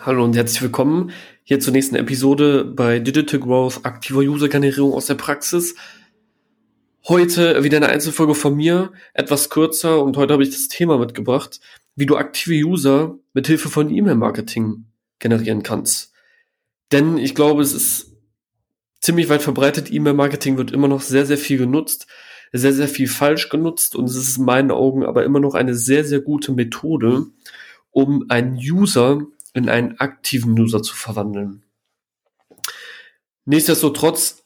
Hallo und herzlich willkommen hier zur nächsten Episode bei Digital Growth, aktiver User-Generierung aus der Praxis. Heute wieder eine Einzelfolge von mir, etwas kürzer und heute habe ich das Thema mitgebracht, wie du aktive User mit Hilfe von E-Mail-Marketing generieren kannst. Denn ich glaube, es ist ziemlich weit verbreitet, E-Mail-Marketing wird immer noch sehr, sehr viel genutzt, sehr, sehr viel falsch genutzt und es ist in meinen Augen aber immer noch eine sehr, sehr gute Methode, um einen User in einen aktiven User zu verwandeln. Nichtsdestotrotz,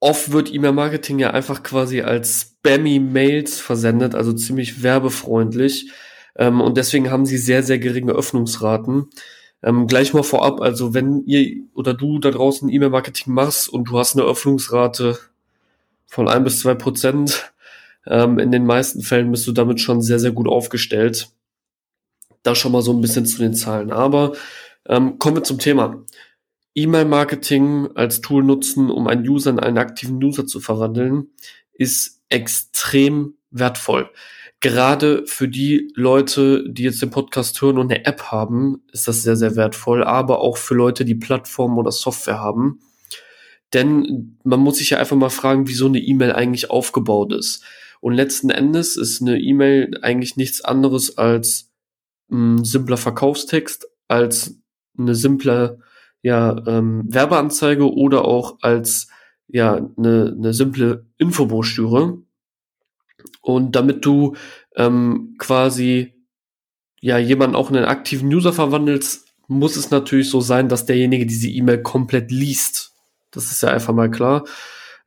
oft wird E-Mail-Marketing ja einfach quasi als Spammy-Mails versendet, also ziemlich werbefreundlich. Ähm, und deswegen haben sie sehr, sehr geringe Öffnungsraten. Ähm, gleich mal vorab, also wenn ihr oder du da draußen E-Mail-Marketing machst und du hast eine Öffnungsrate von ein bis zwei Prozent, ähm, in den meisten Fällen bist du damit schon sehr, sehr gut aufgestellt. Da schon mal so ein bisschen zu den Zahlen. Aber ähm, kommen wir zum Thema. E-Mail-Marketing als Tool nutzen, um einen User in einen aktiven User zu verwandeln, ist extrem wertvoll. Gerade für die Leute, die jetzt den Podcast hören und eine App haben, ist das sehr, sehr wertvoll, aber auch für Leute, die Plattformen oder Software haben. Denn man muss sich ja einfach mal fragen, wie so eine E-Mail eigentlich aufgebaut ist. Und letzten Endes ist eine E-Mail eigentlich nichts anderes als ein simpler Verkaufstext als eine simple ja, ähm, Werbeanzeige oder auch als ja eine, eine simple Infobroschüre. Und damit du ähm, quasi ja jemanden auch in einen aktiven User verwandelst, muss es natürlich so sein, dass derjenige diese E-Mail komplett liest. Das ist ja einfach mal klar.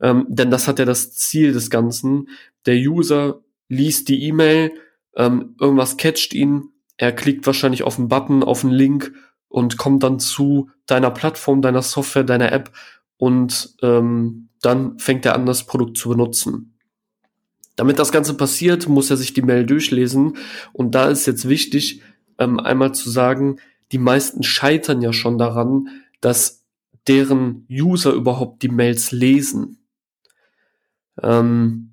Ähm, denn das hat ja das Ziel des Ganzen. Der User liest die E-Mail, ähm, irgendwas catcht ihn, er klickt wahrscheinlich auf einen Button, auf einen Link und kommt dann zu deiner Plattform, deiner Software, deiner App und ähm, dann fängt er an, das Produkt zu benutzen. Damit das Ganze passiert, muss er sich die Mail durchlesen und da ist jetzt wichtig, ähm, einmal zu sagen, die meisten scheitern ja schon daran, dass deren User überhaupt die Mails lesen. Ähm,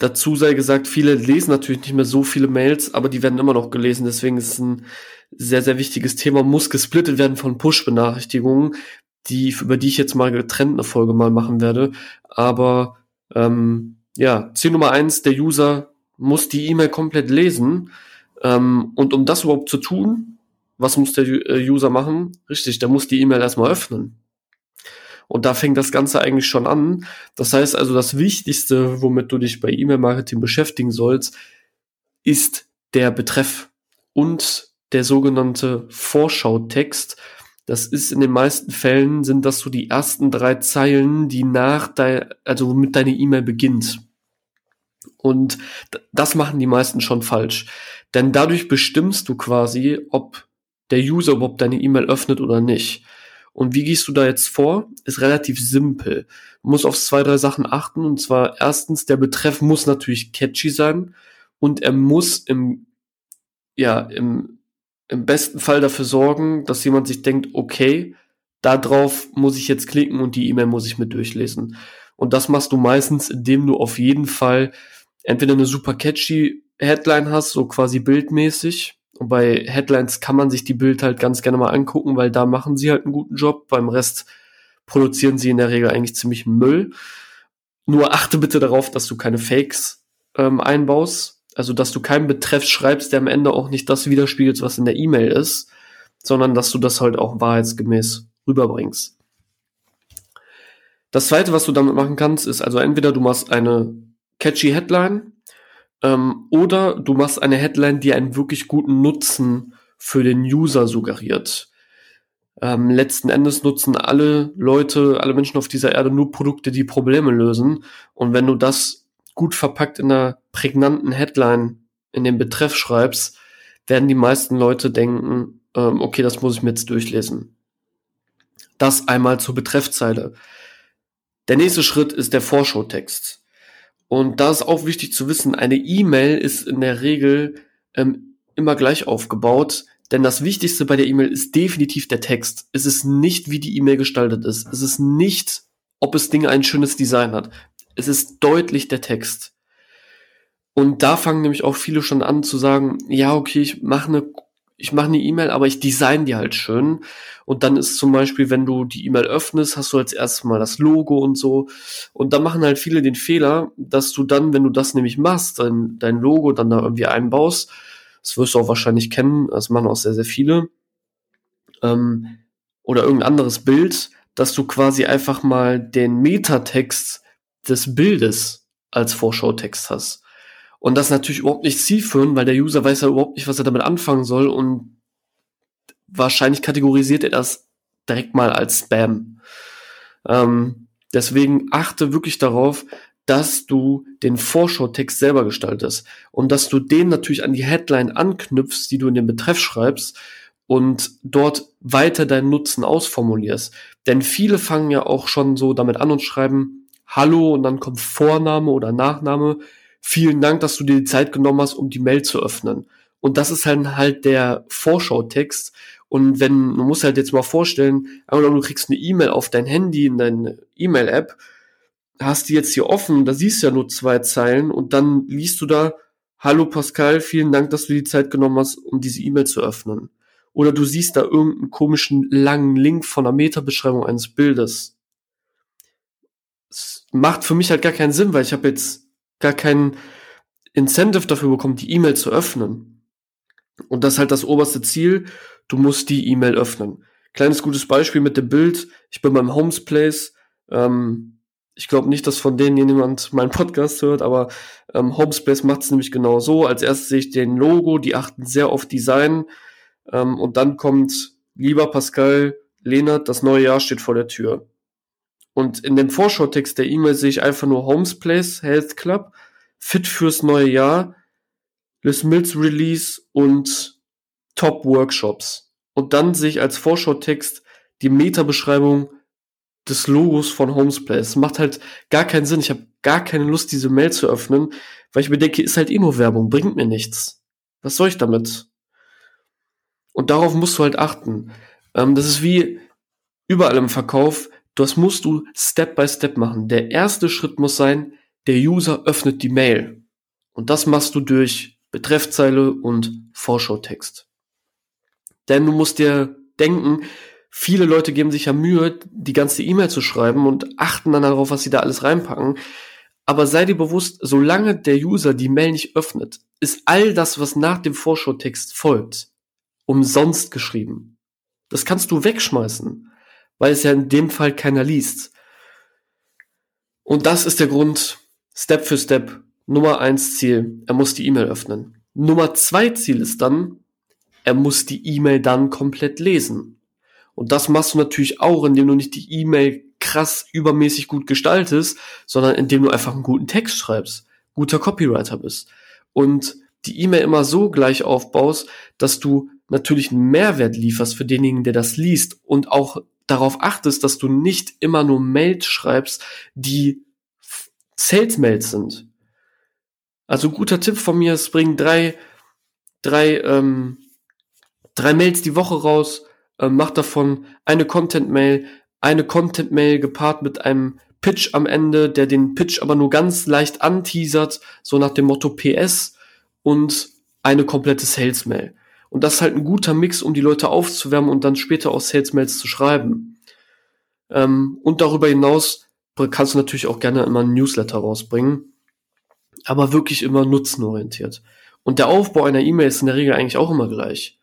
Dazu sei gesagt, viele lesen natürlich nicht mehr so viele Mails, aber die werden immer noch gelesen. Deswegen ist es ein sehr, sehr wichtiges Thema. Muss gesplittet werden von Push-Benachrichtigungen, die, über die ich jetzt mal getrennt eine Folge mal machen werde. Aber ähm, ja, Ziel Nummer eins, der User muss die E-Mail komplett lesen. Ähm, und um das überhaupt zu tun, was muss der äh, User machen? Richtig, der muss die E-Mail erstmal öffnen. Und da fängt das Ganze eigentlich schon an. Das heißt also, das Wichtigste, womit du dich bei E-Mail-Marketing beschäftigen sollst, ist der Betreff und der sogenannte Vorschautext. Das ist in den meisten Fällen sind das so die ersten drei Zeilen, die nach dein, also womit deine E-Mail beginnt. Und das machen die meisten schon falsch. Denn dadurch bestimmst du quasi, ob der User überhaupt deine E-Mail öffnet oder nicht. Und wie gehst du da jetzt vor? Ist relativ simpel. Du musst auf zwei, drei Sachen achten. Und zwar erstens, der Betreff muss natürlich catchy sein und er muss im, ja, im, im besten Fall dafür sorgen, dass jemand sich denkt, okay, darauf muss ich jetzt klicken und die E-Mail muss ich mit durchlesen. Und das machst du meistens, indem du auf jeden Fall entweder eine super catchy Headline hast, so quasi bildmäßig, und bei Headlines kann man sich die Bild halt ganz gerne mal angucken, weil da machen sie halt einen guten Job. Beim Rest produzieren sie in der Regel eigentlich ziemlich Müll. Nur achte bitte darauf, dass du keine Fakes ähm, einbaust. Also, dass du keinen Betreff schreibst, der am Ende auch nicht das widerspiegelt, was in der E-Mail ist, sondern dass du das halt auch wahrheitsgemäß rüberbringst. Das zweite, was du damit machen kannst, ist also entweder du machst eine catchy Headline, ähm, oder du machst eine Headline, die einen wirklich guten Nutzen für den User suggeriert. Ähm, letzten Endes nutzen alle Leute, alle Menschen auf dieser Erde nur Produkte, die Probleme lösen. Und wenn du das gut verpackt in einer prägnanten Headline in den Betreff schreibst, werden die meisten Leute denken, ähm, okay, das muss ich mir jetzt durchlesen. Das einmal zur Betreffzeile. Der nächste Schritt ist der Vorschautext. Und da ist auch wichtig zu wissen, eine E-Mail ist in der Regel ähm, immer gleich aufgebaut, denn das Wichtigste bei der E-Mail ist definitiv der Text. Es ist nicht, wie die E-Mail gestaltet ist. Es ist nicht, ob es Ding ein schönes Design hat. Es ist deutlich der Text. Und da fangen nämlich auch viele schon an zu sagen, ja, okay, ich mache eine, ich mache eine E-Mail, aber ich design die halt schön. Und dann ist zum Beispiel, wenn du die E-Mail öffnest, hast du als erstes mal das Logo und so. Und da machen halt viele den Fehler, dass du dann, wenn du das nämlich machst, dein, dein Logo dann da irgendwie einbaust, das wirst du auch wahrscheinlich kennen, das machen auch sehr, sehr viele, ähm, oder irgendein anderes Bild, dass du quasi einfach mal den Metatext des Bildes als Vorschautext hast. Und das natürlich überhaupt nicht zielführend, weil der User weiß ja überhaupt nicht, was er damit anfangen soll und wahrscheinlich kategorisiert er das direkt mal als Spam. Ähm, deswegen achte wirklich darauf, dass du den Vorschautext selber gestaltest und dass du den natürlich an die Headline anknüpfst, die du in den Betreff schreibst und dort weiter deinen Nutzen ausformulierst. Denn viele fangen ja auch schon so damit an und schreiben Hallo und dann kommt Vorname oder Nachname vielen Dank, dass du dir die Zeit genommen hast, um die Mail zu öffnen. Und das ist halt, halt der Vorschautext. Und wenn, man muss halt jetzt mal vorstellen, du kriegst eine E-Mail auf dein Handy in deine E-Mail-App, hast die jetzt hier offen, da siehst du ja nur zwei Zeilen und dann liest du da, Hallo Pascal, vielen Dank, dass du die Zeit genommen hast, um diese E-Mail zu öffnen. Oder du siehst da irgendeinen komischen langen Link von einer Metabeschreibung eines Bildes. Das macht für mich halt gar keinen Sinn, weil ich habe jetzt gar kein Incentive dafür bekommt, die E-Mail zu öffnen. Und das ist halt das oberste Ziel. Du musst die E-Mail öffnen. Kleines gutes Beispiel mit dem Bild. Ich bin beim Homes Place. Ähm, ich glaube nicht, dass von denen jemand meinen Podcast hört, aber ähm, Homespace macht es nämlich genau so. Als erstes sehe ich den Logo, die achten sehr auf Design. Ähm, und dann kommt, lieber Pascal, Lehnert, das neue Jahr steht vor der Tür. Und in dem Vorschautext der E-Mail sehe ich einfach nur Homes Place Health Club, fit fürs neue Jahr, Les Mills Release und Top Workshops. Und dann sehe ich als Vorschautext die Meta-Beschreibung des Logos von Homes Place. Macht halt gar keinen Sinn. Ich habe gar keine Lust, diese Mail zu öffnen, weil ich mir denke, ist halt eh nur Werbung, bringt mir nichts. Was soll ich damit? Und darauf musst du halt achten. Ähm, das ist wie überall im Verkauf. Das musst du Step by Step machen. Der erste Schritt muss sein, der User öffnet die Mail. Und das machst du durch Betreffzeile und Vorschautext. Denn du musst dir denken, viele Leute geben sich ja Mühe, die ganze E-Mail zu schreiben und achten dann darauf, was sie da alles reinpacken. Aber sei dir bewusst, solange der User die Mail nicht öffnet, ist all das, was nach dem Vorschautext folgt, umsonst geschrieben. Das kannst du wegschmeißen weil es ja in dem Fall keiner liest. Und das ist der Grund, Step für Step, Nummer eins Ziel, er muss die E-Mail öffnen. Nummer zwei Ziel ist dann, er muss die E-Mail dann komplett lesen. Und das machst du natürlich auch, indem du nicht die E-Mail krass übermäßig gut gestaltest, sondern indem du einfach einen guten Text schreibst, guter Copywriter bist und die E-Mail immer so gleich aufbaust, dass du natürlich einen Mehrwert lieferst für denjenigen, der das liest und auch darauf achtest, dass du nicht immer nur Mails schreibst, die Sales-Mails sind. Also guter Tipp von mir, es bringen drei, drei, ähm, drei Mails die Woche raus, äh, mach davon eine Content-Mail, eine Content-Mail gepaart mit einem Pitch am Ende, der den Pitch aber nur ganz leicht anteasert, so nach dem Motto PS und eine komplette Sales-Mail. Und das ist halt ein guter Mix, um die Leute aufzuwärmen und dann später auch Sales-Mails zu schreiben. Ähm, und darüber hinaus kannst du natürlich auch gerne immer ein Newsletter rausbringen, aber wirklich immer nutzenorientiert. Und der Aufbau einer E-Mail ist in der Regel eigentlich auch immer gleich.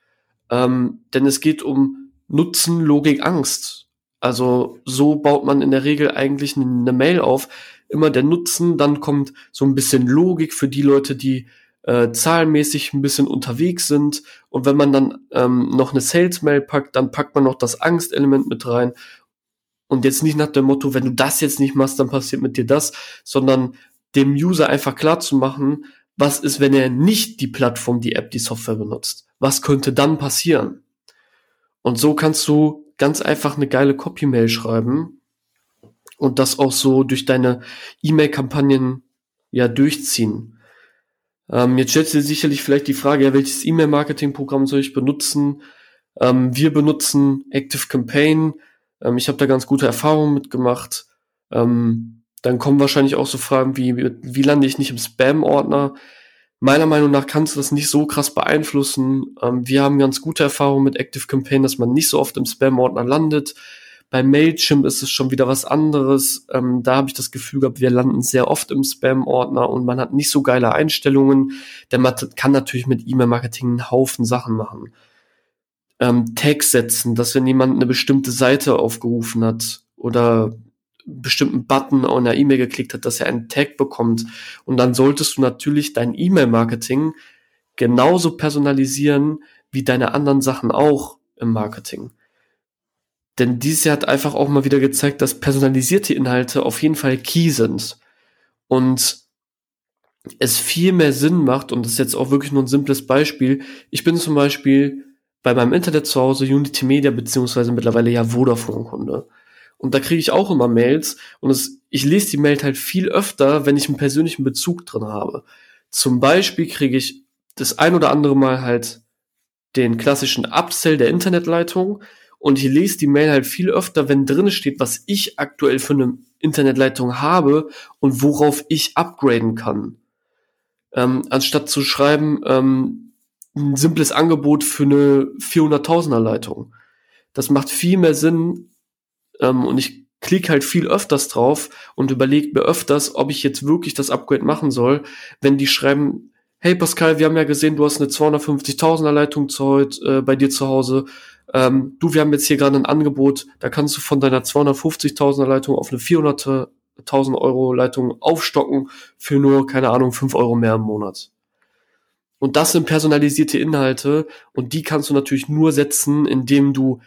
Ähm, denn es geht um Nutzen, Logik, Angst. Also so baut man in der Regel eigentlich eine Mail auf. Immer der Nutzen, dann kommt so ein bisschen Logik für die Leute, die äh, zahlenmäßig ein bisschen unterwegs sind. Und wenn man dann ähm, noch eine Sales-Mail packt, dann packt man noch das Angstelement mit rein. Und jetzt nicht nach dem Motto, wenn du das jetzt nicht machst, dann passiert mit dir das, sondern dem User einfach klar zu machen, was ist, wenn er nicht die Plattform, die App, die Software benutzt? Was könnte dann passieren? Und so kannst du ganz einfach eine geile Copy-Mail schreiben und das auch so durch deine E-Mail-Kampagnen ja durchziehen. Ähm, jetzt stellt sich sicherlich vielleicht die Frage, ja, welches E-Mail-Marketing-Programm soll ich benutzen? Ähm, wir benutzen Active Campaign. Ähm, ich habe da ganz gute Erfahrungen mitgemacht. Ähm, dann kommen wahrscheinlich auch so Fragen wie, wie lande ich nicht im Spam-Ordner? meiner Meinung nach kannst du das nicht so krass beeinflussen. Ähm, wir haben ganz gute Erfahrungen mit Active Campaign, dass man nicht so oft im Spam-Ordner landet. Bei Mailchimp ist es schon wieder was anderes. Ähm, da habe ich das Gefühl gehabt, wir landen sehr oft im Spam-Ordner und man hat nicht so geile Einstellungen, denn man kann natürlich mit E-Mail-Marketing einen Haufen Sachen machen. Ähm, Tags setzen, dass wenn jemand eine bestimmte Seite aufgerufen hat oder bestimmten Button auf einer E-Mail geklickt hat, dass er einen Tag bekommt. Und dann solltest du natürlich dein E-Mail-Marketing genauso personalisieren wie deine anderen Sachen auch im Marketing. Denn dieses Jahr hat einfach auch mal wieder gezeigt, dass personalisierte Inhalte auf jeden Fall key sind. Und es viel mehr Sinn macht, und das ist jetzt auch wirklich nur ein simples Beispiel. Ich bin zum Beispiel bei meinem Internet zu Hause Unity Media beziehungsweise mittlerweile ja Vodafone-Kunde. Und da kriege ich auch immer Mails und es, ich lese die Mail halt viel öfter, wenn ich einen persönlichen Bezug drin habe. Zum Beispiel kriege ich das ein oder andere Mal halt den klassischen Upsell der Internetleitung und ich lese die Mail halt viel öfter, wenn drin steht, was ich aktuell für eine Internetleitung habe und worauf ich upgraden kann. Ähm, anstatt zu schreiben, ähm, ein simples Angebot für eine 400.000er Leitung. Das macht viel mehr Sinn, ähm, und ich klicke halt viel öfters drauf und überlege mir öfters, ob ich jetzt wirklich das Upgrade machen soll, wenn die schreiben, hey Pascal, wir haben ja gesehen, du hast eine 250.000er Leitung zu heute, äh, bei dir zu Hause. Ähm, du, wir haben jetzt hier gerade ein Angebot, da kannst du von deiner 250.000er Leitung auf eine 400.000 Euro Leitung aufstocken für nur, keine Ahnung, 5 Euro mehr im Monat. Und das sind personalisierte Inhalte und die kannst du natürlich nur setzen, indem du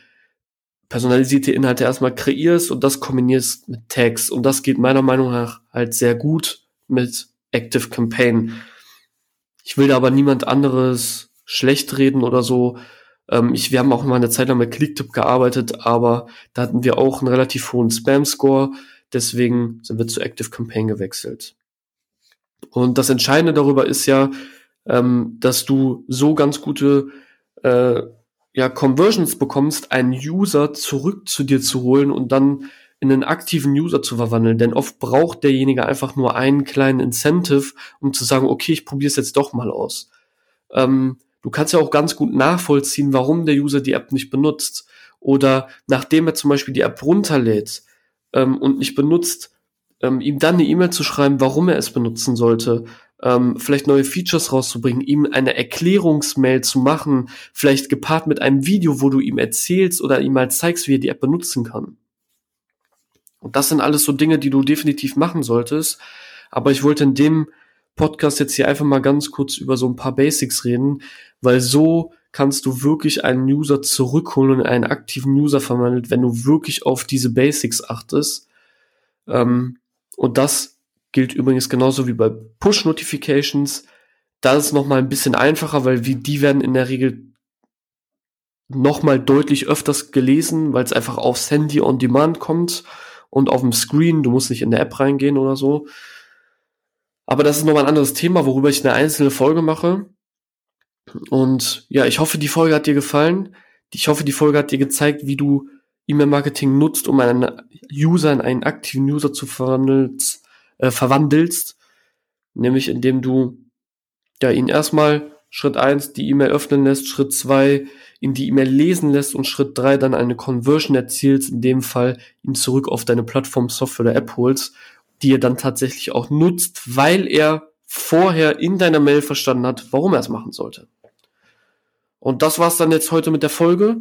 personalisierte Inhalte erstmal kreierst und das kombinierst mit Tags. Und das geht meiner Meinung nach halt sehr gut mit Active Campaign. Ich will da aber niemand anderes schlecht reden oder so. Ähm, ich, wir haben auch mal eine Zeit lang mit Clicktip gearbeitet, aber da hatten wir auch einen relativ hohen Spam-Score. Deswegen sind wir zu Active Campaign gewechselt. Und das Entscheidende darüber ist ja, ähm, dass du so ganz gute äh, ja, Conversions bekommst, einen User zurück zu dir zu holen und dann in einen aktiven User zu verwandeln. Denn oft braucht derjenige einfach nur einen kleinen Incentive, um zu sagen, okay, ich probiere es jetzt doch mal aus. Ähm, du kannst ja auch ganz gut nachvollziehen, warum der User die App nicht benutzt. Oder nachdem er zum Beispiel die App runterlädt ähm, und nicht benutzt, ähm, ihm dann eine E-Mail zu schreiben, warum er es benutzen sollte ähm, vielleicht neue Features rauszubringen, ihm eine Erklärungsmail zu machen, vielleicht gepaart mit einem Video, wo du ihm erzählst oder ihm mal zeigst, wie er die App benutzen kann. Und das sind alles so Dinge, die du definitiv machen solltest. Aber ich wollte in dem Podcast jetzt hier einfach mal ganz kurz über so ein paar Basics reden, weil so kannst du wirklich einen User zurückholen und einen aktiven User verwandelt, wenn du wirklich auf diese Basics achtest. Ähm, und das Gilt übrigens genauso wie bei Push-Notifications. Da ist es nochmal ein bisschen einfacher, weil wie, die werden in der Regel nochmal deutlich öfters gelesen, weil es einfach aufs Handy on Demand kommt und auf dem Screen. Du musst nicht in der App reingehen oder so. Aber das ist nochmal ein anderes Thema, worüber ich eine einzelne Folge mache. Und ja, ich hoffe, die Folge hat dir gefallen. Ich hoffe, die Folge hat dir gezeigt, wie du E-Mail-Marketing nutzt, um einen User in einen aktiven User zu verwandeln, äh, verwandelst, nämlich indem du ja ihn erstmal Schritt eins die E-Mail öffnen lässt, Schritt zwei ihn die E-Mail lesen lässt und Schritt drei dann eine Conversion erzielst, in dem Fall ihn zurück auf deine Plattform, Software oder App holst, die er dann tatsächlich auch nutzt, weil er vorher in deiner Mail verstanden hat, warum er es machen sollte. Und das war's dann jetzt heute mit der Folge.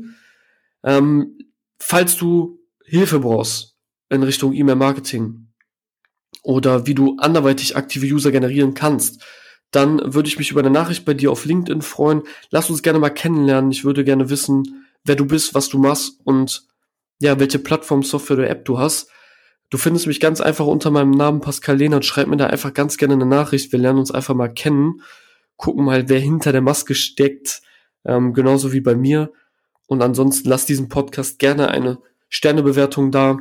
Ähm, falls du Hilfe brauchst in Richtung E-Mail-Marketing, oder wie du anderweitig aktive User generieren kannst, dann würde ich mich über eine Nachricht bei dir auf LinkedIn freuen. Lass uns gerne mal kennenlernen. Ich würde gerne wissen, wer du bist, was du machst und ja, welche Plattform, Software oder App du hast. Du findest mich ganz einfach unter meinem Namen Pascal Lehnert. Schreib mir da einfach ganz gerne eine Nachricht. Wir lernen uns einfach mal kennen. Gucken mal, wer hinter der Maske steckt. Ähm, genauso wie bei mir. Und ansonsten lass diesen Podcast gerne eine Sternebewertung da.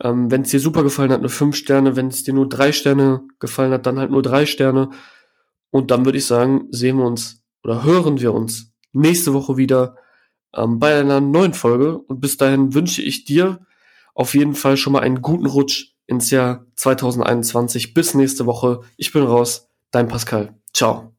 Ähm, wenn es dir super gefallen hat, nur fünf Sterne. Wenn es dir nur drei Sterne gefallen hat, dann halt nur drei Sterne. Und dann würde ich sagen, sehen wir uns oder hören wir uns nächste Woche wieder ähm, bei einer neuen Folge. Und bis dahin wünsche ich dir auf jeden Fall schon mal einen guten Rutsch ins Jahr 2021. Bis nächste Woche. Ich bin raus. Dein Pascal. Ciao.